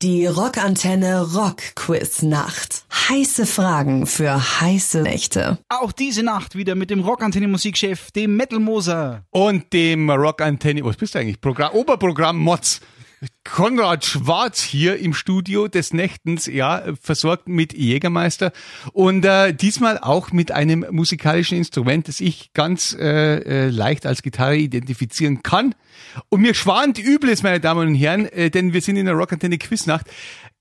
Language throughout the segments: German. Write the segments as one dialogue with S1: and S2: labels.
S1: Die Rockantenne Rock Quiz Nacht. Heiße Fragen für heiße Nächte.
S2: Auch diese Nacht wieder mit dem Rockantenne Musikchef, dem Metal Moser.
S3: Und dem Rockantenne, was bist du eigentlich? Programm, Oberprogramm Mods. Konrad Schwarz hier im Studio des Nächtens, ja, versorgt mit Jägermeister und äh, diesmal auch mit einem musikalischen Instrument, das ich ganz äh, äh, leicht als Gitarre identifizieren kann. Und mir schwant Übles, meine Damen und Herren, äh, denn wir sind in der Rockantenne Quiznacht.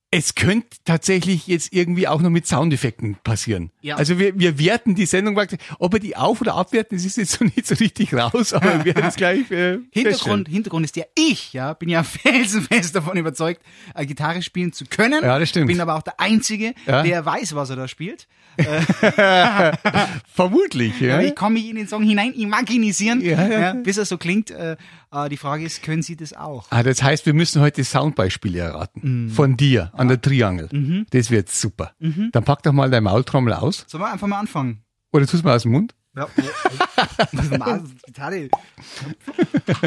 S3: Es könnte tatsächlich jetzt irgendwie auch noch mit Soundeffekten passieren.
S2: Ja.
S3: Also wir, wir werten die Sendung praktisch, ob wir die auf- oder abwerten, das ist jetzt so nicht so richtig raus, aber wir werden es gleich äh.
S2: Hintergrund, Hintergrund ist ja ich, ja, bin ja felsenfest davon überzeugt, äh, Gitarre spielen zu können.
S3: Ja, das stimmt.
S2: Bin aber auch der Einzige,
S3: Ja.
S2: der weiß, was er da spielt.
S3: Vermutlich, ja.
S2: Ich kann mich in den Song hinein imaginisieren,
S3: Ja, ja.
S2: bis er so klingt. Äh, äh, die Frage ist, können Sie das auch?
S3: Ah, das heißt, wir müssen heute Soundbeispiele erraten. Von dir an der Triangel. Das wird super. Dann pack doch mal deine Maultrommel aus.
S2: Sollen wir einfach mal anfangen?
S3: Oder tust mal aus dem Mund.
S2: Ja. Mal, Gitarre.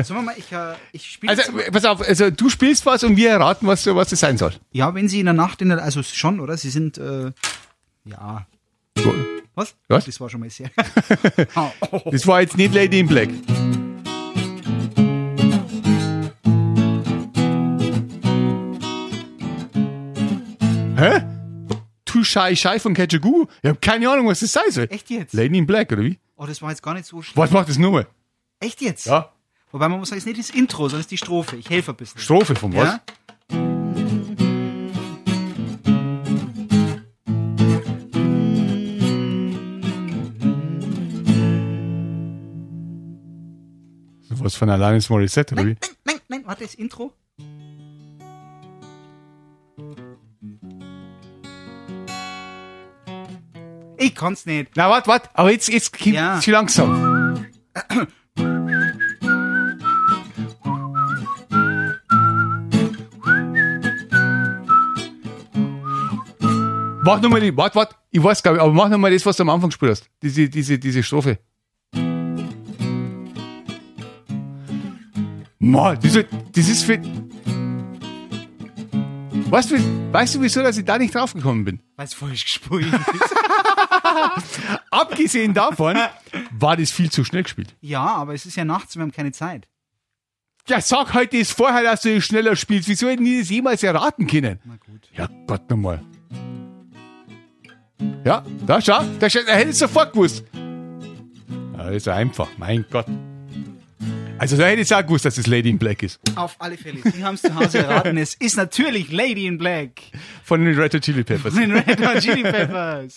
S2: Sollen wir mal, ich, äh, ich spiele
S3: Also, pass auf, also du spielst was und wir erraten, was, was das sein soll.
S2: Ja, wenn Sie in der Nacht, in der, also schon, oder? Sie sind, äh, ja. Was?
S3: Was?
S2: Das war schon mal sehr.
S3: Das war jetzt nicht Lady in Black. Hä? Too Shy Shy von Ketchagoo? Ich habe keine Ahnung, was das sein soll.
S2: Echt jetzt?
S3: Lady in Black, oder wie?
S2: Oh, das war jetzt gar nicht so schlimm.
S3: Was macht das nur?
S2: Echt jetzt?
S3: Ja.
S2: Wobei man muss sagen, es ist nicht das Intro, sondern es ist die Strophe. Ich helfe ein bisschen.
S3: Strophe von was?
S2: Ja?
S3: Was von Alanis Morissette, oder wie?
S2: Nein, nein, nein, warte, das Intro. Ich kann's nicht.
S3: Na, warte, warte, aber jetzt, jetzt kommt
S2: Ja.
S3: zu langsam. Mach nochmal die, warte, warte, ich weiß gar nicht, aber mach nochmal das, was du am Anfang gespielt hast. Diese, diese, diese Strophe. Mann, das ist, das ist für, weißt du, weißt du, wieso, dass ich da nicht draufgekommen bin?
S2: Weil es falsch gespielt ist.
S3: Abgesehen davon war das viel zu schnell gespielt.
S2: ja, aber es ist ja nachts, wir haben keine Zeit.
S3: Ja, sag heute ist vorher, dass du schneller spielst. Wieso hätten die das jemals erraten können?
S2: Na gut.
S3: Ja, Gott nochmal. Ja, da schau, da, da hätte ich sofort gewusst. Ja, das ist einfach, mein Gott. Also da hätte ich auch gewusst, dass es Lady in Black ist.
S2: Auf alle Fälle. Sie haben es zu Hause erraten. Es ist natürlich Lady in Black.
S3: Von den Red Hot Chili Peppers.
S2: Von den Red Hot Chili Peppers.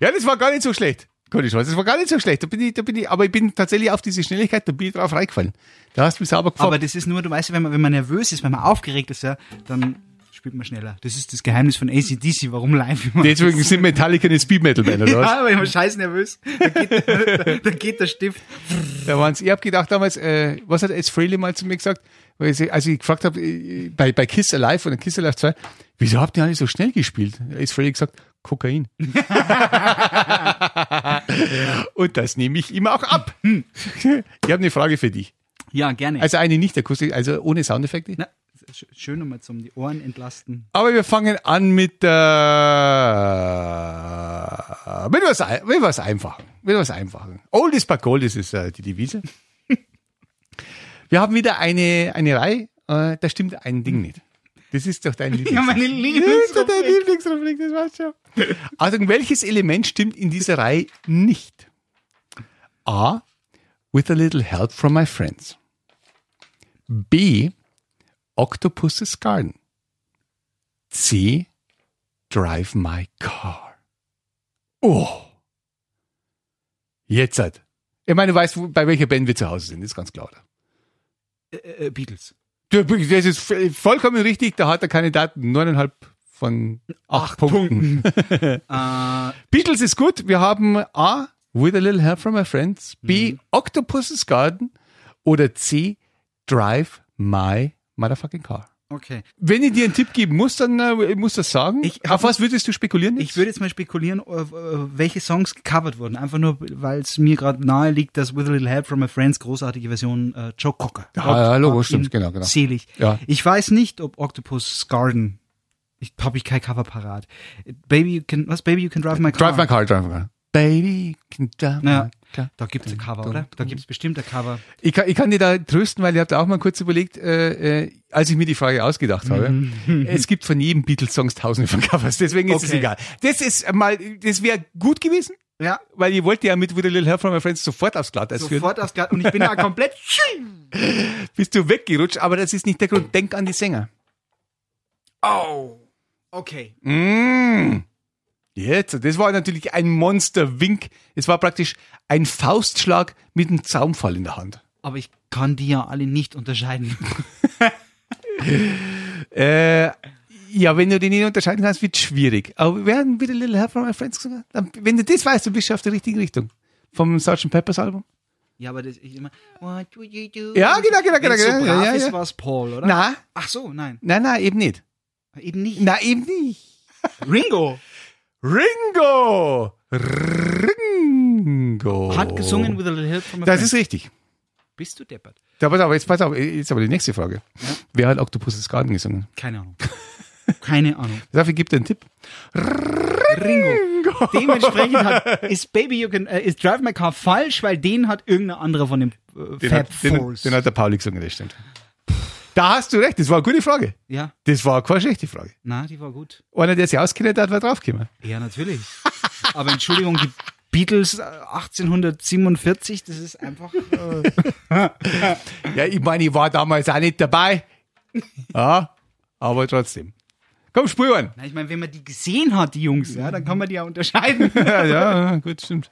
S3: Ja, das war gar nicht so schlecht. Gott, ich weiß, das war gar nicht so schlecht. Da bin ich, da bin ich, aber ich bin tatsächlich auf diese Schnelligkeit, da bin ich drauf reingefallen. Da hast du mich sauber gefallen.
S2: Aber das ist nur, du weißt, wenn man, wenn man nervös ist, wenn man aufgeregt ist, ja, dann spielt man schneller. Das ist das Geheimnis von ACDC, warum live immer.
S3: Deswegen sind Metallica eine Speed Metal Band, oder was?
S2: Ja, aber ich war scheiß nervös. Da geht, da, da geht der Stift.
S3: Da waren's, ich hab gedacht damals, äh, was hat Ed Frehley mal zu mir gesagt, weil ich, als ich gefragt habe, äh, bei, bei Kiss Alive oder Kiss Alive 2, wieso habt ihr alle so schnell gespielt? Ed Frehley gesagt, Kokain. Und das nehme ich ihm auch ab. Hm. Ich habe eine Frage für dich.
S2: Ja, gerne.
S3: Also eine nicht akustisch, also ohne Soundeffekte.
S2: Na, schön nochmal zum die Ohren entlasten.
S3: Aber wir fangen an mit, äh, mit was, mit was Einfachen. Mit was Einfachen. Old is but gold ist es, äh, die Devise. Wir haben wieder eine, eine Reihe, äh, da stimmt ein Ding nicht. Das ist doch dein
S2: Ja,
S3: Lieblings.
S2: meine
S3: Das ist
S2: Lieblingsrubrik.
S3: dein Lieblingsrubrik, das du schon. Also, welches Element stimmt in dieser Reihe nicht? A. With a little help from my friends. B. Octopus's Garden. C. Drive my car. Oh. Jetzt hat. Ich meine, du weißt, bei welcher Band wir zu Hause sind, ist ganz klar. oder?
S2: Äh, äh, Beatles.
S3: Das ist vollkommen richtig, da hat der Kandidat neuneinhalb von acht, Punkten.
S2: Äh,
S3: Beatles ist gut. Wir haben A, With a Little Help from My Friends, B,
S2: Mhm.
S3: Octopus's Garden oder C, Drive My Motherfucking Car.
S2: okay.
S3: Wenn ich dir einen Tipp geben muss, dann äh, muss das sagen.
S2: Ich
S3: Auf was würdest du spekulieren?
S2: Ich würde jetzt mal spekulieren, äh, äh, welche Songs gecovert wurden. Einfach nur, weil es mir gerade nahe liegt, dass With a Little Help from My Friends großartige Version äh, Joe Cocker.
S3: Ja, ja, Logo, stimmt, genau, genau.
S2: Selig.
S3: Ja.
S2: Ich weiß nicht, ob Octopus Garden Ich habe ich kein Cover parat. Baby, you can, was? Baby, you can drive my car.
S3: Drive my car, drive my car. Baby, can drive my car.
S2: Da gibt's ein Cover, oder? Da gibt's bestimmt ein Cover.
S3: Ich kann, ich kann dir da trösten, weil ich habe da auch mal kurz überlegt, äh, äh, als ich mir die Frage ausgedacht habe. es gibt von jedem Beatles-Songs tausende von Covers, deswegen ist es
S2: Okay.
S3: egal. Das ist mal, das wäre gut gewesen,
S2: Ja.
S3: weil ich wollte ja mit With a Little Help from My Friends sofort aufs Glatteis führen.
S2: Sofort aufs Glatt. Und ich bin da komplett.
S3: Bist du weggerutscht, aber das ist nicht der Grund. Denk an die Sänger.
S2: Oh. Okay.
S3: Mm. Jetzt, das war natürlich ein Monster-Wink. Es war praktisch ein Faustschlag mit einem Zaumfall in der Hand.
S2: Aber ich kann die ja alle nicht unterscheiden.
S3: Äh, ja, wenn du die nicht unterscheiden kannst, wird schwierig. Aber wir haben wieder Little Help from My Friends gesungen. Wenn du das weißt, dann bist du auf der richtigen Richtung. Vom Sgt. Peppers Album?
S2: Ja, aber das ich immer. What would you do?
S3: Ja, genau, genau, genau,
S2: Wenn's so
S3: genau.
S2: brav
S3: Ja, ja,
S2: ist,
S3: ja.
S2: war's Paul, oder?
S3: Na,
S2: Ach so, nein.
S3: nein, nein, eben nicht.
S2: Eben nicht.
S3: Na, eben nicht.
S2: Ringo
S3: Ringo! Ringo!
S2: hat gesungen with a little help from a
S3: Das
S2: friend.
S3: ist richtig.
S2: Bist du deppert?
S3: Da, pass auf, jetzt pass auf, jetzt aber die nächste Frage. Wer hat Octopus's Garden gesungen?
S2: Keine Ahnung. Keine Ahnung.
S3: Dafür gibt er einen Tipp.
S2: Ringo. Dementsprechend hat, ist Baby You Can, äh, ist Drive My Car falsch, weil den hat irgendein anderer von dem äh,
S3: Den,
S2: Fab
S3: hat, den,
S2: Fours.
S3: den hat der Pauli gesungen, das stimmt. Da hast du recht, das war eine gute Frage.
S2: ja,
S3: Das war keine schlechte Frage.
S2: na, die war gut.
S3: Einer, der sich auskennt, hat, war draufgekommen.
S2: Ja, natürlich. Aber Entschuldigung, die Beatles äh, 1847, das ist einfach. Äh,
S3: Ja, ich meine, ich war damals auch nicht dabei. Ja, aber trotzdem. Komm, spür an.
S2: na, ich meine, wenn man die gesehen hat, die Jungs, ja, dann kann man die ja unterscheiden.
S3: Ja, ja, gut, stimmt.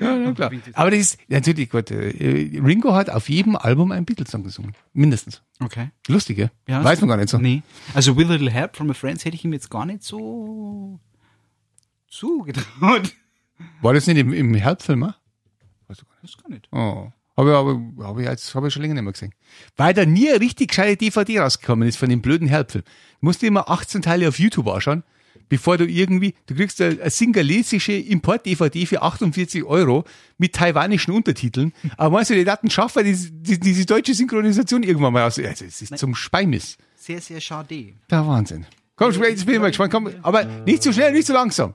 S3: Ja, ja, klar. Aber das ist natürlich gut. äh, Ringo hat auf jedem Album einen Beatles-Song gesungen. Mindestens.
S2: Okay.
S3: Lustig?
S2: Ja,
S3: Weiß man gar nicht so.
S2: Nee. Also With a Little Help from a Friends hätte ich ihm jetzt gar nicht so zugetraut.
S3: War das nicht im, im Herbstfilm? Weiß ich gar nicht.
S2: Das gar nicht.
S3: Oh. Habe ich, aber, hab ich, jetzt, hab ich schon länger nicht mehr gesehen. Weil da nie eine richtig gescheite DVD rausgekommen ist von dem blöden Herbstfilm. Du musst dir immer 18 Teile auf YouTube anschauen, bevor du irgendwie, du kriegst eine, eine singalesische Import-DVD für 48 Euro mit taiwanischen Untertiteln. Aber meinst du, die Daten schaffen die, die, diese deutsche Synchronisation irgendwann mal aus? Also, es ist zum Speimis.
S2: Sehr, sehr schade.
S3: Der Wahnsinn. Komm, jetzt bin ich mal gespannt. Komm, aber nicht zu schnell, nicht zu langsam.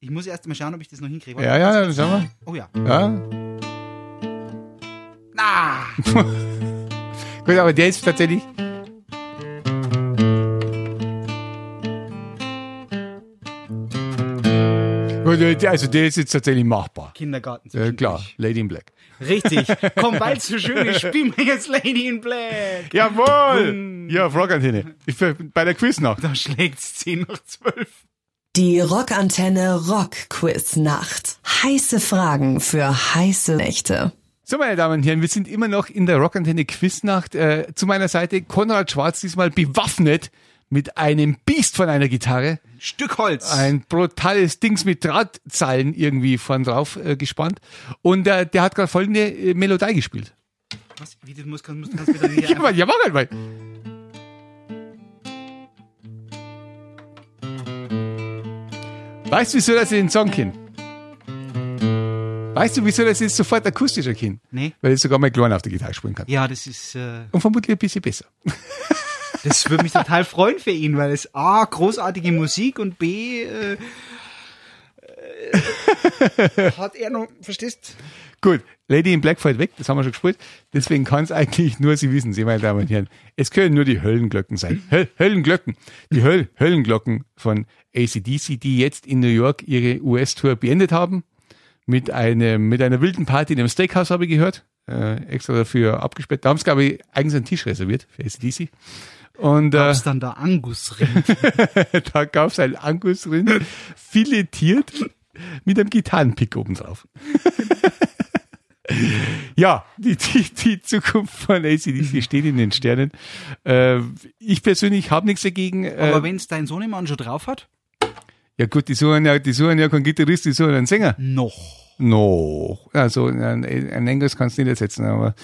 S2: Ich muss erst mal schauen, ob ich das noch hinkriege. Warte,
S3: Ja, ja, dann schauen
S2: Oh ja.
S3: Ja.
S2: Ah!
S3: Gut, aber der ist tatsächlich. Also der ist jetzt tatsächlich machbar.
S2: Kindergarten.
S3: Äh, klar, Lady in Black.
S2: Richtig. Komm, es so schön ist, spielen wir jetzt Lady in Black.
S3: Jawohl! Ja, Fragantenne. Ich bin bei der Quiznacht.
S2: Da schlägt's 10 nach 12.
S1: Die Rockantenne Rockquiznacht. Heiße Fragen für heiße Nächte.
S3: So, meine Damen und Herren, wir sind immer noch in der Rockantenne Quiznacht. Äh, zu meiner Seite Konrad Schwarz, diesmal bewaffnet mit einem Biest von einer Gitarre.
S2: Stück Holz.
S3: ein brutales Dings mit Drahtzeilen irgendwie vorn drauf äh, gespannt. Und äh, der hat gerade folgende äh, Melodie gespielt.
S2: Was? Wie, du musst, kannst, kannst wieder hier
S3: Ja, Mann, ja, mach halt mal. Weißt du, wieso das den Song kennt? Weißt du, wieso das jetzt sofort akustischer kennt?
S2: Nee.
S3: Weil ich sogar mal klein auf der Gitarre spielen kann.
S2: Ja, das ist, äh,
S3: Und vermutlich ein bisschen besser.
S2: das würde mich total freuen für ihn, weil es A, großartige Musik und B, äh, äh, hat er noch, verstehst?
S3: Gut, Lady in Black fällt weg, das haben wir schon gespielt. Deswegen kann es eigentlich nur, Sie wissen Sie, meine Damen und Herren, es können nur die Höllenglocken sein. Höll, Höllenglocken. Die Höll, Höllenglocken von ACDC, die jetzt in New York ihre US-Tour beendet haben. Mit einem, mit einer wilden Party in einem Steakhouse habe ich gehört. Äh, extra dafür abgesperrt. Da haben sie, glaube ich, eigens einen Tisch reserviert für ACDC. Und äh,
S2: Gab's dann da Angusrind?
S3: da gab es ein Angusrind, filetiert mit einem Gitarrenpick oben drauf. ja, die, die, die Zukunft von ACDC steht in den Sternen. Äh, ich persönlich habe nichts dagegen. Äh,
S2: Aber wenn's dein Sohnemann schon drauf hat?
S3: Ja gut, die suchen ja, die suchen ja keinen Gitarrist, die suchen einen Sänger.
S2: Noch.
S3: No, also ein, ein Angus kannst du nicht ersetzen, aber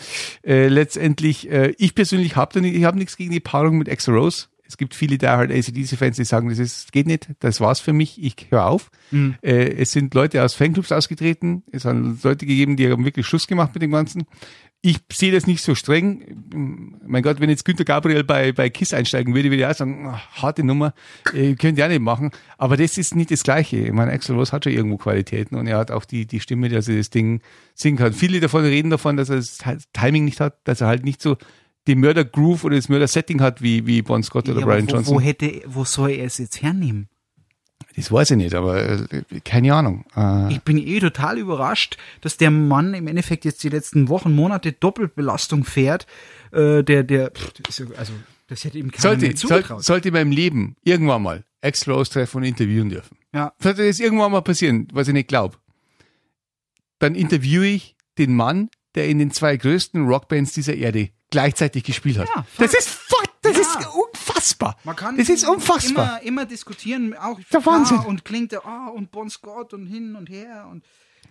S3: äh, letztendlich, äh, ich persönlich habe da nicht, ich habe nichts gegen die Paarung mit Extra Rose. Es gibt viele da halt ACDC-Fans, die sagen, das ist, geht nicht, das war's für mich, ich höre auf. Äh, es sind Leute aus Fanclubs ausgetreten, es haben Leute gegeben, die haben wirklich Schluss gemacht mit dem Ganzen. Ich sehe das nicht so streng. Mein Gott, wenn jetzt Günter Gabriel bei, bei KISS einsteigen würde, würde ich auch sagen, ach, harte Nummer, äh, könnt ihr auch nicht machen. Aber das ist nicht das Gleiche. Ich meine, Axel Rose hat schon irgendwo Qualitäten und er hat auch die, die Stimme, dass er das Ding singen kann. Viele davon reden davon, dass er das Timing nicht hat, dass er halt nicht so die Mörder-Groove oder das Mörder-Setting hat wie, wie Bon Scott oder
S2: Ja,
S3: Brian
S2: aber wo,
S3: Johnson.
S2: wo hätte, wo soll er es jetzt hernehmen?
S3: Das weiß ich nicht, aber äh, keine Ahnung. Äh,
S2: Ich bin eh total überrascht, dass der Mann im Endeffekt jetzt die letzten Wochen, Monate Doppelbelastung fährt. Äh, der, der, also, das hätte ihm keiner
S3: sollte, soll,
S2: zugetraut.
S3: sollte in meinem Leben irgendwann mal Axel Rose treffen und interviewen dürfen.
S2: ja,
S3: Sollte das irgendwann mal passieren, was ich nicht glaube, dann interviewe ich den Mann, der in den zwei größten Rockbands dieser Erde gleichzeitig gespielt hat.
S2: Ja,
S3: das ist das
S2: Ja.
S3: ist unfassbar.
S2: man kann
S3: das ist unfassbar.
S2: Immer, immer diskutieren, auch
S3: Der Wahnsinn.
S2: Ah, und klingt der, ah, und Bon Scott und hin und her und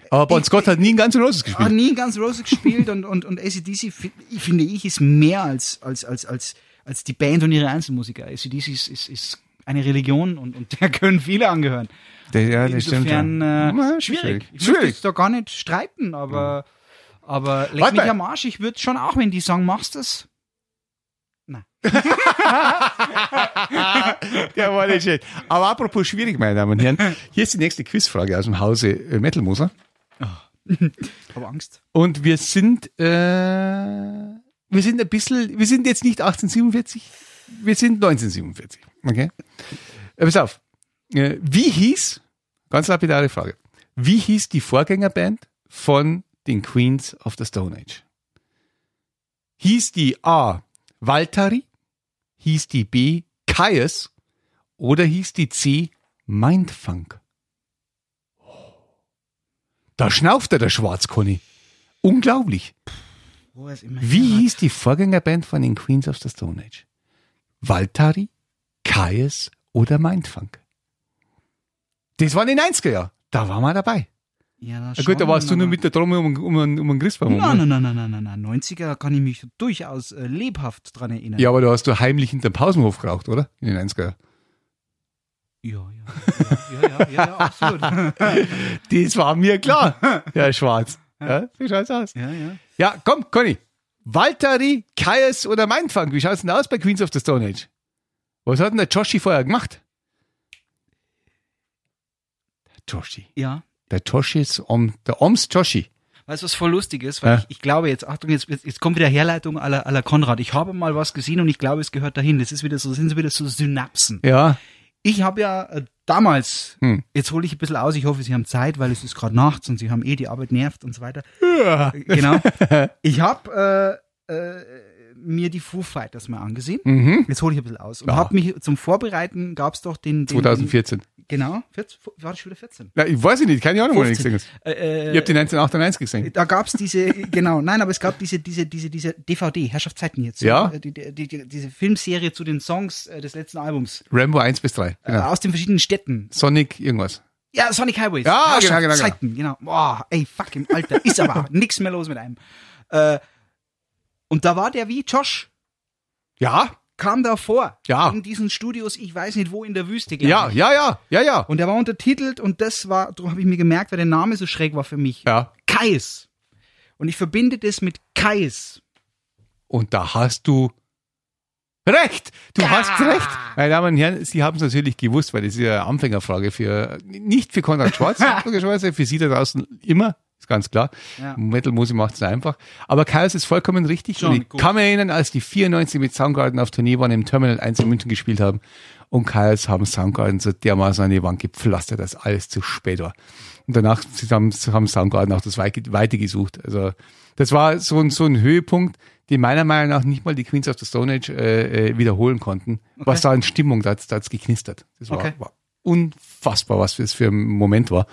S3: Aber Bon Scott hat nie ein ganzes Roses
S2: hat
S3: gespielt.
S2: nie ganz Roses gespielt und, und, und ACDC, finde ich, ist mehr als, als, als, als, als die Band und ihre Einzelmusiker. ACDC ist, ist, ist eine Religion und, und der können viele angehören.
S3: Der- ja, das stimmt.
S2: Insofern
S3: ja.
S2: äh,
S3: Ja,
S2: schwierig. Ich
S3: Schwierig.
S2: jetzt da gar nicht streiten, aber, aber leg
S3: Warte
S2: mich
S3: mal.
S2: am Arsch. Ich würde schon auch, wenn die sagen, machst das.
S3: Der war nicht schön. Aber apropos schwierig, meine Damen und Herren, hier ist die nächste Quizfrage aus dem Hause äh, Metalmoser.
S2: habe Angst.
S3: Und wir sind, äh, wir sind ein bisschen, wir sind jetzt nicht 1847, wir sind 1947. Okay? Äh, pass auf. Äh, wie hieß, ganz lapidare Frage, wie hieß die Vorgängerband von den Queens of the Stone Age? Hieß die A. Valtari? Hieß die B. Caius? Oder hieß die C. Mindfunk? Da schnauft er, der Schwarzconny. Unglaublich. Wie hieß die Vorgängerband von den Queens of the Stone Age? Valtari, Kaius oder Mindfunk? Das waren die 90er Jahre. Da waren wir dabei.
S2: Ja,
S3: Na gut, da warst du nur mit der Trommel um, um, um, den Christbaum.
S2: Nein,
S3: ne?
S2: nein, nein, nein, nein, nein, nein. 90er kann ich mich durchaus äh, lebhaft dran erinnern.
S3: Ja, aber da hast du heimlich hinterm Pausenhof geraucht, oder? In den 90er Jahren.
S2: ja, ja, ja, ja, ja, ja absolut.
S3: Das war mir klar, Herr Schwarz. Ja, so schaut's aus.
S2: ja, ja.
S3: Ja, komm, Conny. Valtteri, Kaius oder Mindfunk? Wie schaut's denn aus bei Queens of the Stone Age? Was hat denn der Joshi vorher gemacht? Der Joshi.
S2: Ja.
S3: Der Joshi ist um, der Oms Joshi.
S2: Weißt du, was voll lustig ist? Weil
S3: Ja.
S2: ich, ich glaube jetzt, Achtung, jetzt, jetzt kommt wieder Herleitung aller, aller Konrad. Ich habe mal was gesehen und ich glaube, es gehört dahin. Das ist wieder so, sind so wieder so Synapsen.
S3: Ja.
S2: Ich habe ja äh, damals,
S3: Hm.
S2: jetzt hole ich ein bisschen aus, ich hoffe, Sie haben Zeit, weil es ist gerade nachts und Sie haben eh die Arbeit nervt und so weiter.
S3: ja.
S2: Genau. Ich habe äh, äh, mir die Foo Fighters mal angesehen.
S3: Mhm.
S2: Jetzt hole ich ein bisschen aus. Und
S3: Ja.
S2: habe mich zum Vorbereiten, gab's doch den, den
S3: 2014.
S2: Den, genau, 14, war das schon wieder 14?
S3: Na, ich weiß ich nicht, keine Ahnung, wo ich
S2: 15.
S3: gesehen habe.
S2: Äh,
S3: Ich habe die 1998 gesehen.
S2: da gab's diese, genau, nein, aber es gab diese, diese, diese, diese DVD, Herrschaftszeiten jetzt.
S3: Ja.
S2: Die, die, die, die, diese Filmserie zu den Songs äh, des letzten Albums.
S3: Rambo 1 bis 3.
S2: Äh,
S3: Genau.
S2: aus den verschiedenen Städten.
S3: Sonic irgendwas.
S2: Ja, Sonic Highways.
S3: Ja, genau, genau, genau.
S2: Herrschaftszeiten, genau. Boah, ey, fuck im Alter. Ist aber nix mehr los mit einem. Äh, und da war der wie Josh.
S3: Ja,
S2: Kam da vor.
S3: Ja.
S2: In diesen Studios, ich weiß nicht wo, in der Wüste,
S3: ja,
S2: ich.
S3: ja, ja, ja, ja.
S2: Und der war untertitelt und das war, darum habe ich mir gemerkt, weil der Name so schräg war für mich.
S3: Ja.
S2: Kais. Und ich verbinde das mit Kais.
S3: Und da hast du recht. Du
S2: Ja.
S3: hast recht. Meine Damen und Herren, Sie haben es natürlich gewusst, weil das ist ja eine Anfängerfrage für, nicht für Konrad Schwarz, für Sie da draußen immer, ist ganz klar.
S2: Ja.
S3: Metal Musi macht es einfach. Aber Kaius ist vollkommen richtig. Und ich
S2: gut.
S3: kann mich erinnern, als die 94 mit Soundgarden auf Tournee waren, im Terminal 1 in München gespielt haben. Und Kaius haben Soundgarden so dermaßen an die Wand gepflastert, dass alles zu spät war. Und danach haben, haben Soundgarden auch das Weite, gesucht. Also das war so ein, so ein Höhepunkt, den meiner Meinung nach nicht mal die Queens of the Stone Age äh, äh, wiederholen konnten. Was da in Stimmung, da da hat's geknistert. Das war,
S2: Okay.
S3: war unfassbar, was das für ein Moment war.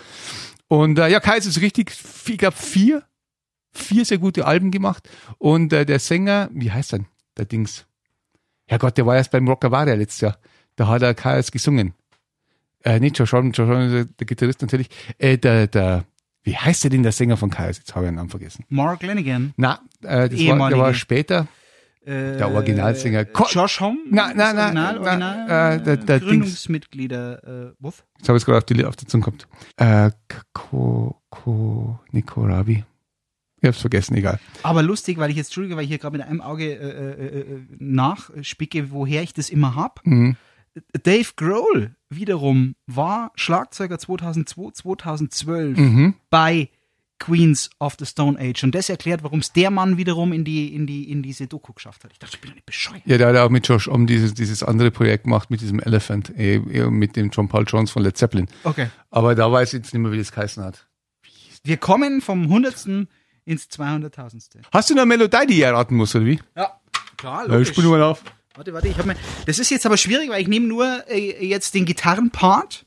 S3: Und äh, ja, Kai ist richtig, ich glaube vier, vier sehr gute Alben gemacht. Und äh, der Sänger, wie heißt er denn, der Dings? Herrgott, der war erst beim Rockavaria letztes Jahr. Da hat er Kaius gesungen. Äh, nicht Josh Homme, Josh Homme, der, der Gitarrist natürlich. Äh, der, der, wie heißt der denn der Sänger von Kaius? Jetzt habe ich den Namen vergessen.
S2: Mark Lanigan.
S3: Na, äh, das war, der war später.
S2: Äh,
S3: Der Originalsänger. Ko-
S2: Josh Homme?
S3: Na, na, na,
S2: Original,
S3: na,
S2: Original,
S3: äh, der-.
S2: Gründungsmitglieder, äh, Wuff?
S3: Jetzt habe ich es gerade auf die, auf die Zunge gehabt. Äh, Ko, Ko, Nikorabi. Ich hab's vergessen, egal.
S2: Aber lustig, weil ich jetzt, Entschuldige, weil ich hier gerade mit einem Auge äh, äh, nachspicke, woher ich das immer hab.
S3: Mhm.
S2: Dave Grohl wiederum war Schlagzeuger 2002, 2012
S3: Mhm.
S2: bei Queens of the Stone Age. Und das erklärt, warum es der Mann wiederum in die, in die, in diese Doku geschafft hat. Ich dachte, ich bin doch nicht bescheuert.
S3: Ja, der hat auch mit Josh um dieses, dieses andere Projekt gemacht, mit diesem Elephant, eh, eh, mit dem John Paul Jones von Led Zeppelin.
S2: Okay.
S3: Aber da weiß ich jetzt nicht mehr, wie das geheißen hat.
S2: Wir kommen vom Hundertsten ins 200.000.
S3: Hast du eine Melodie, die ich erraten muss, oder wie?
S2: Ja, klar,
S3: Ja, ich nur mal auf.
S2: Warte, warte, ich habe mir. Das ist jetzt aber schwierig, weil ich nehme nur äh, jetzt den Gitarrenpart.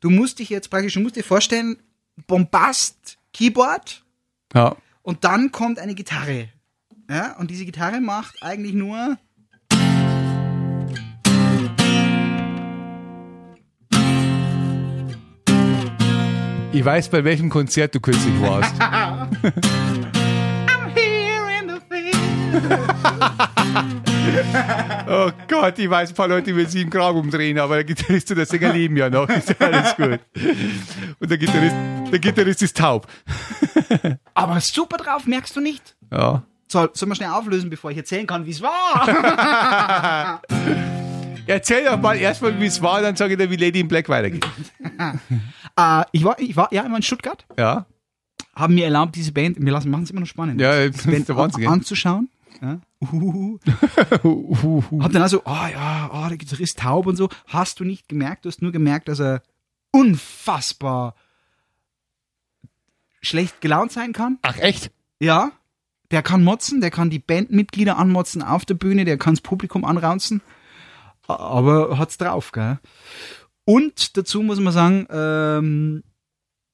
S2: Du musst dich jetzt praktisch, du musst dir vorstellen, Bombast, Keyboard
S3: Ja.
S2: und dann kommt eine Gitarre. Ja, und diese Gitarre macht eigentlich nur.
S3: Ich weiß, bei welchem Konzert du kürzlich warst.
S2: I'm here in the field.
S3: oh Gott, ich weiß, ein paar Leute will sich im Grab umdrehen, aber der Gitarrist und der Sänger leben ja noch. Ist ja alles gut. Und der Gitarrist, der Gitarrist ist taub.
S2: Aber super drauf, merkst du nicht?
S3: Ja.
S2: Soll, sollen wir schnell auflösen, bevor ich erzählen kann, wie es war?
S3: Erzähl doch mal erstmal, wie es war, dann sage ich dir, wie Lady in Black weitergeht.
S2: äh, ich war, ich war ja immer in Stuttgart,
S3: Ja?
S2: haben mir erlaubt, diese Band, wir lassen, machen es immer noch spannend.
S3: Ja, das Wahnsinn.
S2: an, anzuschauen. Ja. Uhuhu. Hab dann also, oh ja, oh, der Gitarrist taub und so. Hast du nicht gemerkt, du hast nur gemerkt, dass er unfassbar schlecht gelaunt sein kann.
S3: Ach, echt?
S2: Ja. Der kann motzen, der kann die Bandmitglieder anmotzen auf der Bühne, der kann das Publikum anraunzen. Aber hat's drauf, gell? Und dazu muss man sagen, ähm,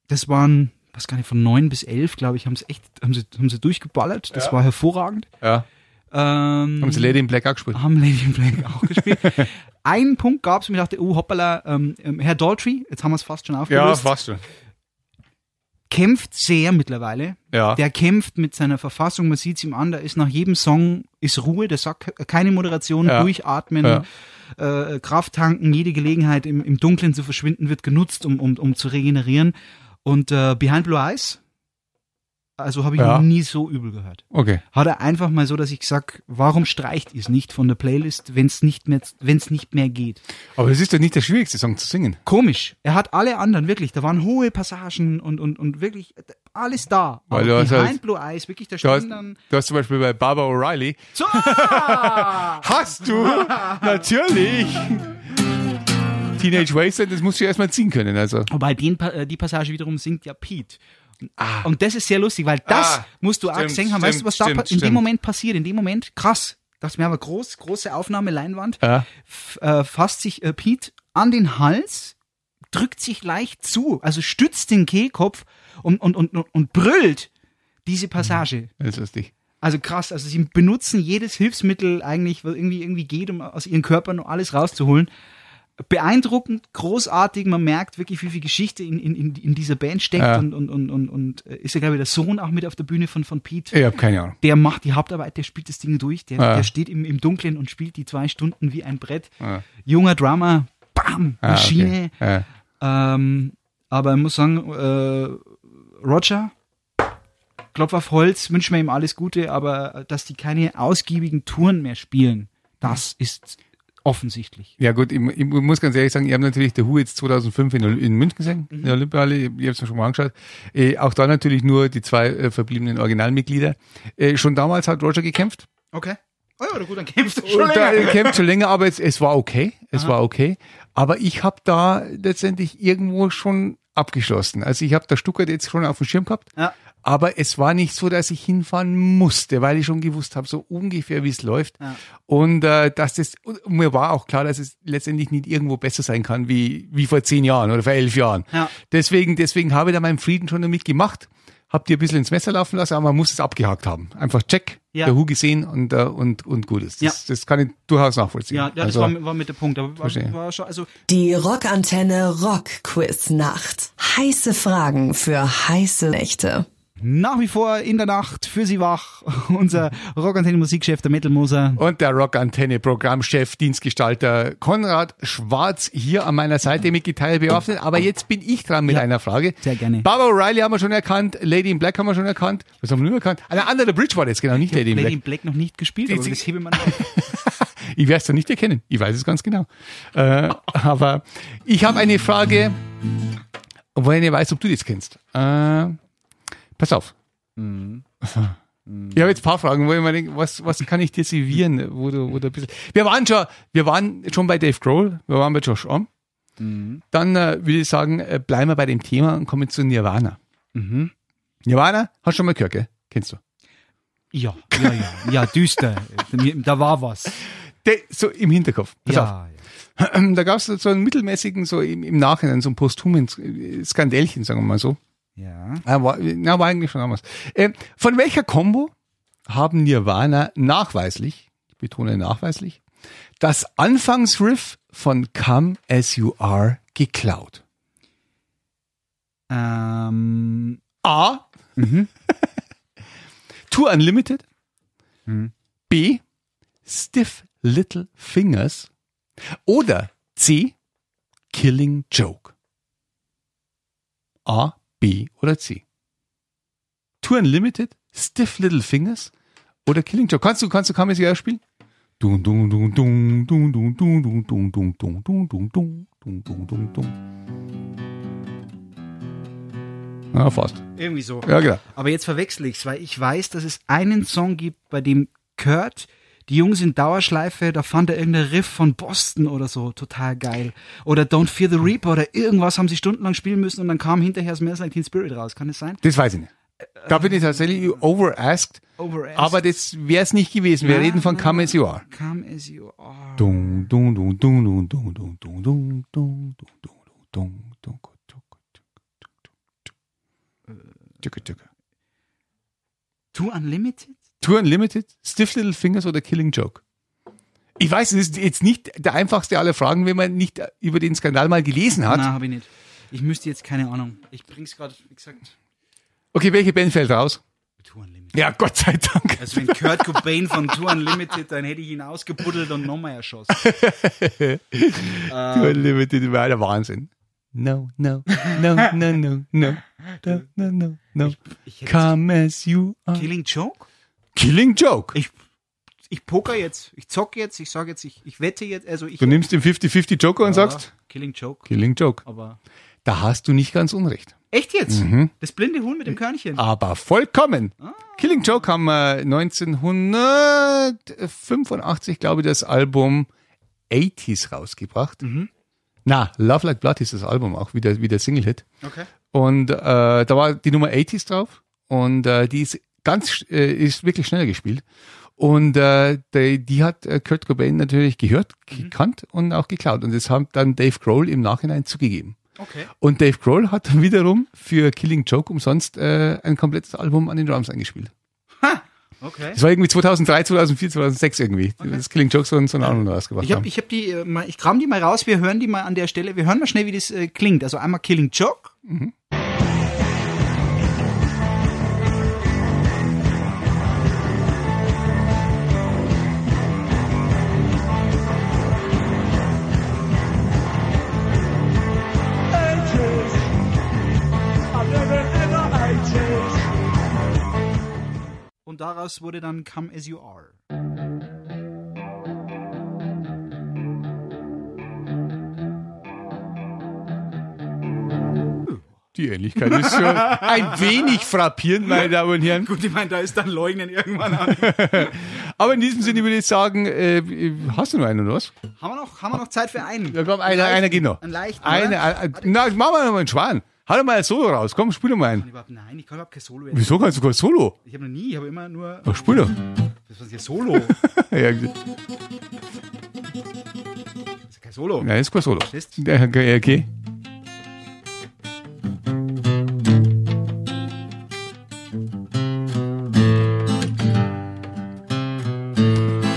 S2: das waren, was gar nicht, von neun bis elf, glaube ich, haben sie echt, haben sie, haben sie durchgeballert. Das
S3: Ja.
S2: war hervorragend.
S3: Ja.
S2: Ähm,
S3: Haben sie Lady in Black auch gespielt?
S2: haben Lady in Black auch gespielt. Einen Punkt gab's, wo ich dachte, oh hoppala, ähm, ähm, Herr Daltrey, jetzt haben wir es fast schon aufgelöst,
S3: fast schon.
S2: kämpft sehr mittlerweile.
S3: Ja.
S2: Der kämpft mit seiner Verfassung, man sieht's ihm an, da ist nach jedem Song ist Ruhe, der sagt keine Moderation,
S3: Ja.
S2: durchatmen,
S3: Ja.
S2: äh, Kraft tanken, jede Gelegenheit im, im Dunkeln zu verschwinden wird genutzt, um, um, um zu regenerieren. Und äh, Behind Blue Eyes, also habe ich
S3: Ja.
S2: noch nie so übel gehört.
S3: Okay.
S2: Hat er einfach mal so, dass ich sag, warum streicht ihr es nicht von der Playlist, wenn es nicht mehr, nicht mehr geht?
S3: Aber das ist doch nicht der schwierigste Song zu singen.
S2: Komisch. Er hat alle anderen, wirklich, da waren hohe Passagen und, und, und wirklich alles da.
S3: Weil du hast
S2: Behind
S3: halt-
S2: Blue Eyes, wirklich, da
S3: Du hast,
S2: dann.
S3: du hast zum Beispiel bei Barbara O'Reilly.
S2: So!
S3: Hast du? Natürlich. Teenage Wasteland, das musst du erstmal ziehen können. Also.
S2: Wobei den, äh, die Passage wiederum singt ja Pete. Und das ist sehr lustig, weil das
S3: Ah,
S2: musst du auch
S3: stimmt,
S2: gesehen haben. Weißt du, was da
S3: stimmt,
S2: pa- in dem
S3: stimmt.
S2: Moment passiert? In dem Moment, krass. Dachte mir aber groß, große Aufnahme, Leinwand.
S3: Ja.
S2: Äh, fasst sich äh, Pete an den Hals, drückt sich leicht zu, also stützt den Kehlkopf und, und, und, und, brüllt diese Passage.
S3: Das ist lustig.
S2: Also krass, also sie benutzen jedes Hilfsmittel eigentlich, was irgendwie irgendwie geht, um aus ihren Körpern noch alles rauszuholen. Beeindruckend, großartig, man merkt wirklich, wie viel Geschichte in, in, in dieser Band steckt
S3: Ja.
S2: und, und, und, und, und äh, ist ja, glaube ich, der Sohn auch mit auf der Bühne von, von Pete.
S3: Ich habe keine Ahnung.
S2: Der macht die Hauptarbeit, der spielt das Ding durch, der,
S3: Ja.
S2: der steht im, im Dunkeln und spielt die zwei Stunden wie ein Brett.
S3: Ja.
S2: Junger Drummer, bam,
S3: Ah,
S2: Maschine.
S3: okay.
S2: Ähm, aber ich muss sagen, äh, Roger, Klopf auf Holz, wünschen wir ihm alles Gute, aber dass die keine ausgiebigen Touren mehr spielen, das ist offensichtlich.
S3: Ja gut, ich, ich muss ganz ehrlich sagen, ich habe natürlich der Who jetzt 2005 in, in München gesehen, in der Olympiahalle, ich habe es mir schon mal angeschaut. Äh, auch da natürlich nur die zwei äh, verbliebenen Originalmitglieder. Äh, schon damals hat Roger gekämpft.
S2: Okay. Oh ja, gut, dann kämpfst du schon
S3: da,
S2: länger.
S3: er kämpft schon länger, aber es, es war okay. Es war okay. Aber ich habe da letztendlich irgendwo schon abgeschlossen. Also ich habe da Stuttgart jetzt schon auf dem Schirm gehabt.
S2: Ja.
S3: Aber es war nicht so, dass ich hinfahren musste, weil ich schon gewusst habe, so ungefähr, wie es läuft.
S2: Ja.
S3: Und äh, dass das, und mir war auch klar, dass es letztendlich nicht irgendwo besser sein kann wie, wie vor zehn Jahren oder vor elf Jahren.
S2: Ja.
S3: Deswegen, deswegen habe ich da meinen Frieden schon damit gemacht. Hab dir ein bisschen ins Messer laufen lassen, aber man muss es abgehakt haben. Einfach check,
S2: Ja.
S3: der Hu gesehen und, äh, und, und gut ist. Das, das kann ich durchaus nachvollziehen.
S2: Ja, ja das
S3: also,
S2: war, war mit der Punkt. Aber war, war schon, also
S1: Die Rockantenne Rock Quiz Nacht. Heiße Fragen für heiße Nächte.
S2: Nach wie vor in der Nacht für Sie wach. Unser Rockantenne Musikchef, der Metal Moser.
S3: Und der Rockantenne Programmchef, Dienstgestalter Konrad Schwarz hier an meiner Seite mit Gitarre bewaffnet. Aber jetzt bin ich dran mit
S2: Ja,
S3: einer Frage.
S2: sehr gerne.
S3: Barbara O'Reilly haben wir schon erkannt, Lady in Black haben wir schon erkannt. Was haben wir nur erkannt? Eine andere Bridge war das, genau, nicht Lady in
S2: Lady
S3: Black.
S2: in Black noch nicht gespielt,
S3: Die-
S2: aber das hebe man auf.
S3: Ich werde es doch nicht erkennen. Ich weiß es ganz genau. Äh, aber ich habe eine Frage, obwohl ich nicht weiß, ob du das kennst. Äh, pass auf. Ich habe jetzt ein paar Fragen, wo ich mir denke, was, was kann ich dir servieren, wo du, wo du ein bisschen. Wir waren schon, wir waren schon bei Dave Grohl, wir waren bei Josh Om. Dann äh, würde ich sagen, äh, bleiben wir bei dem Thema und kommen zu Nirvana. Nirvana, hast du schon mal gehört, gell? Kennst du?
S2: Ja, ja, ja, ja, düster. Da war was.
S3: Der, so im Hinterkopf. Pass auf.
S2: Ja, ja.
S3: Da gab es so einen mittelmäßigen, so im, im Nachhinein, so ein posthumen Skandälchen, sagen wir mal so.
S2: Ja.
S3: Ah, war, na, war eigentlich schon damals. Äh, von welcher Combo haben Nirvana nachweislich, ich betone nachweislich, das Anfangsriff von Come As You Are geklaut?
S2: Ähm,
S3: A. Tour Unlimited. B. Stiff Little Fingers. Oder C. Killing Joke. A, B oder C. Tour Unlimited, Stiff Little Fingers oder Killing Joke. Kannst du, kannst du Are spielen? Dun, dun, dun, dun, dun, dun, dun, dun, dun, dun, dun, dun, dun, dun, dun, dun, dun, dun. Ah, fast.
S2: irgendwie so.
S3: Ja, genau.
S2: Aber jetzt verwechsel ich's, weil ich weiß, dass es einen Song gibt, bei dem Kurt, die Jungs in Dauerschleife, da fand er irgendein Riff von Boston oder so, total geil. Oder Don't Fear the Reaper oder irgendwas haben sie stundenlang spielen müssen und dann kam hinterher Smells Like Teen Spirit raus. Kann das sein?
S3: Das weiß ich nicht. Da bin ich tatsächlich overasked.
S2: Overasked.
S3: Aber das wäre es nicht gewesen. Wir
S2: Na,
S3: reden von. Come As You Are.
S2: Come as you are.
S3: Dun, dun, dun, dun, dun, dun, dun, dun, dun, dun, dun, dun, dun, dun, Tschücke, tschücke.
S2: Too Unlimited?
S3: Tour Unlimited, Stiff Little Fingers oder Killing Joke? Ich weiß, es ist jetzt nicht der einfachste aller Fragen, wenn man nicht über den Skandal mal gelesen hat.
S2: Na, habe ich nicht. Ich müsste jetzt keine Ahnung. Ich bring's gerade, wie gesagt.
S3: Okay, welche Band fällt raus?
S2: Too Unlimited.
S3: Ja, Gott sei Dank.
S2: Also wenn Kurt Cobain von Too Unlimited, dann hätte ich ihn ausgebuddelt und nochmal erschossen.
S3: Tour Unlimited war der Wahnsinn. No, no, no, no, no, no, no, no, no, no.
S2: Ich hätte
S3: Come as you are.
S2: Killing Joke?
S3: Killing Joke.
S2: Ich, ich poker jetzt, ich zocke jetzt, ich sage jetzt, ich, ich wette jetzt, also ich.
S3: Du nimmst den 50-50 Joker und sagst,
S2: Killing Joke.
S3: Killing Joke.
S2: Aber.
S3: Da hast du nicht ganz unrecht.
S2: Echt jetzt?
S3: Mhm.
S2: Das blinde Huhn mit dem Körnchen.
S3: Aber vollkommen. Killing Joke haben wir 1985, glaube ich, das Album 80s rausgebracht. Na, Love Like Blood ist das Album auch, wieder, wieder Single-Hit.
S2: Okay.
S3: Und äh, da war die Nummer 80s drauf und äh, die ist ganz, äh, ist wirklich schneller gespielt. Und äh, die, die hat äh, Kurt Cobain natürlich gehört, gekannt und auch geklaut. Und das hat dann Dave Grohl im Nachhinein zugegeben.
S2: Okay.
S3: Und Dave Grohl hat dann wiederum für Killing Joke umsonst äh, ein komplettes Album an den Drums eingespielt.
S2: Okay.
S3: Das war irgendwie 2003, 2004, 2006 irgendwie. Das Killing Joke so, ein- so ein Album rausgebracht
S2: Ich
S3: haben.
S2: ich hab die, äh, mal, ich kram die mal raus, wir hören die mal an der Stelle, wir hören mal schnell, wie das äh, klingt. Also einmal Killing Joke. Und daraus wurde dann Come As You Are.
S3: Die Ähnlichkeit ist schon ein wenig frappierend, meine Damen und Herren.
S2: Gut, ich meine, da ist dann Leugnen irgendwann an.
S3: Aber in diesem Sinne würde ich sagen, äh, hast du noch einen oder was?
S2: haben, wir noch, haben wir noch Zeit für einen?
S3: Ja, komm, einer, einer geht noch.
S2: Einen leichten,
S3: Eine, ein, na, machen wir noch mal einen Schwan. Hau doch mal ein Solo raus. Komm, spiel doch mal.
S2: Überhaupt, nein, ich kann überhaupt kein Solo. jetzt.
S3: Wieso kannst du kein Solo?
S2: Ich habe noch nie, ich habe immer nur.
S3: Ach, spiel doch.
S2: Das ist ja Solo. Das
S3: Ja,
S2: ist kein Solo.
S3: nein, ist kein Solo.
S2: Verstehst?
S3: Ja, Okay, okay.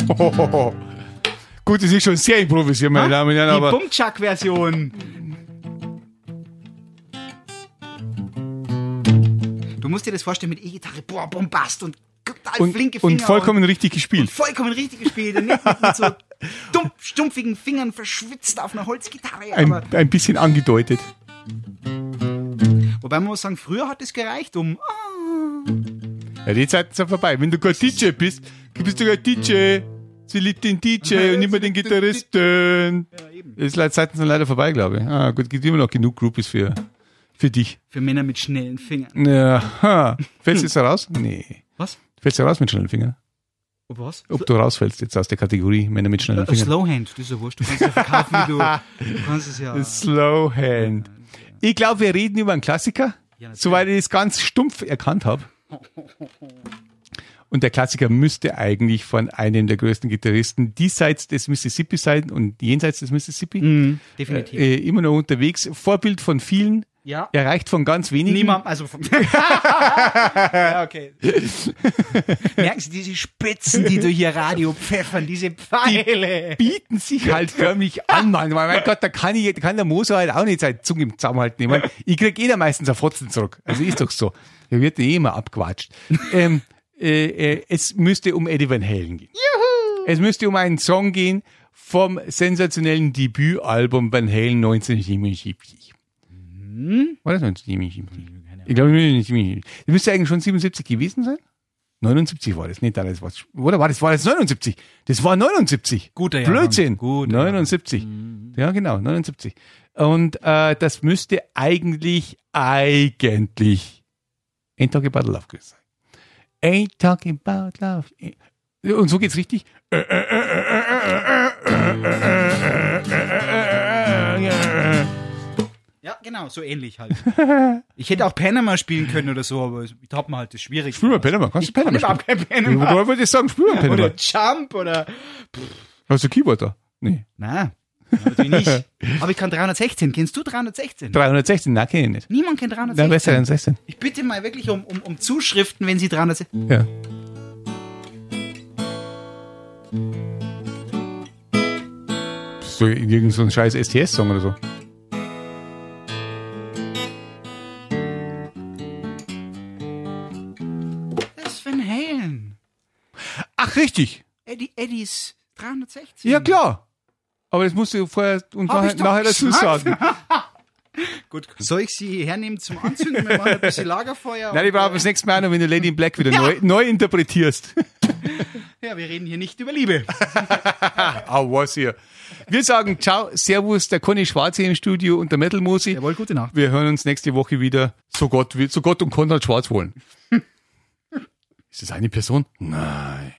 S3: Gut, das ist schon sehr improvisiert, meine Damen und Herren,
S2: Die Bumchak-Version. Musst dir das vorstellen mit E-Gitarre, boah, Bombast und total
S3: Und,
S2: flinke Finger.
S3: und vollkommen richtig gespielt.
S2: und vollkommen richtig gespielt und nicht mit, mit so dumpf, stumpfigen Fingern verschwitzt auf einer Holzgitarre.
S3: Ein, ein bisschen angedeutet.
S2: wobei man muss sagen, früher hat es gereicht, um ah,
S3: Ja, die Zeiten sind vorbei. Wenn du kein DJ bist, bist du kein DJ. Sie liebt den DJ und nicht mehr den Gitarristen. Die Zeiten sind leider vorbei, glaube ich. Ah, gut, gibt immer noch genug Groupies für, für dich.
S2: für Männer mit schnellen Fingern.
S3: Ja. Fällst du jetzt raus? Nee.
S2: Was?
S3: Fällst du raus mit schnellen Fingern?
S2: Ob was?
S3: Ob du rausfällst jetzt aus der Kategorie Männer mit schnellen
S2: Äh,
S3: Fingern?
S2: Slowhand, das ist ja wurscht. Du kannst ja verkaufen, wie du, du kannst es ja.
S3: Slowhand. Ich glaube, wir reden über einen Klassiker,
S2: Ja,
S3: soweit ich es ganz stumpf erkannt habe. Und der Klassiker müsste eigentlich von einem der größten Gitarristen diesseits des Mississippi sein und jenseits des Mississippi.
S2: Mhm, definitiv.
S3: Äh, immer noch unterwegs. Vorbild von vielen,
S2: ja.
S3: erreicht von ganz wenigen.
S2: Niemand, also vom ja, okay. Merken Sie diese Spitzen, die du hier Radio pfeffern, diese Pfeile.
S3: bieten sich halt förmlich an, Mann. Weil, mein Gott, da kann, ich, da kann der Moser halt auch nicht seine Zunge im Zusammenhalten nehmen. Ich krieg eh da meistens ein Fotzen zurück. Also ist doch so. Der wird eh immer abgewatscht. ähm, äh, äh, es müsste um Eddie Van Halen gehen. Juhu! Es müsste um einen Song gehen vom sensationellen Debütalbum Van Halen 1977. War das 1977? Ich glaube, 1977. Das müsste eigentlich schon 77 gewesen sein. 79 war das, nicht alles was. Oder war das, war das 79? Das war 79.
S2: Guter Jahrgang.
S3: Blödsinn.
S2: Guter
S3: 79. Ja, genau, 79. Und äh, das müsste eigentlich, eigentlich Ain't Talking About Love gewesen sein. Ain't Talking About Love. Und so geht's richtig.
S2: Ja, genau, so ähnlich halt. Ich hätte auch Panama spielen können oder so, aber da hat man halt das Schwierige.
S3: Spiel mal Panama. Kannst du Panama
S2: Ich
S3: spielen?
S2: überhaupt kein Panama.
S3: Woher wollte ich sagen? Spiel mal Panama.
S2: Oder Jump oder.
S3: Hast du Keyboard da? Nee.
S2: Nein, natürlich nicht. Aber ich kann 316. Kennst du 316?
S3: 316, nein, kenn ich nicht.
S2: Niemand kennt
S3: Nein, besser
S2: 316.
S3: als 16.
S2: Ich bitte mal wirklich um, um, um Zuschriften, wenn Sie 316.
S3: Ja. So irgend so ein scheiß STS-Song oder so. Richtig.
S2: Eddie, Eddies 316.
S3: Ja, klar. Aber das musst du vorher und
S2: Hab
S3: nachher, dazu sagen.
S2: Gut, soll ich sie hernehmen zum Anzünden? Wir machen ein bisschen Lagerfeuer.
S3: Nein, ich brauche das nächste Mal noch, wenn du Lady in Black wieder neu, neu interpretierst.
S2: äh, Ja, wir reden hier nicht über Liebe.
S3: Au, was hier. Wir sagen Ciao, Servus, der Conny Schwarz hier im Studio und der Metal Musi.
S2: Jawohl, gute Nacht.
S3: Wir hören uns nächste Woche wieder. So Gott, so Gott und Konrad Schwarz wollen. Ist das eine Person? Nein.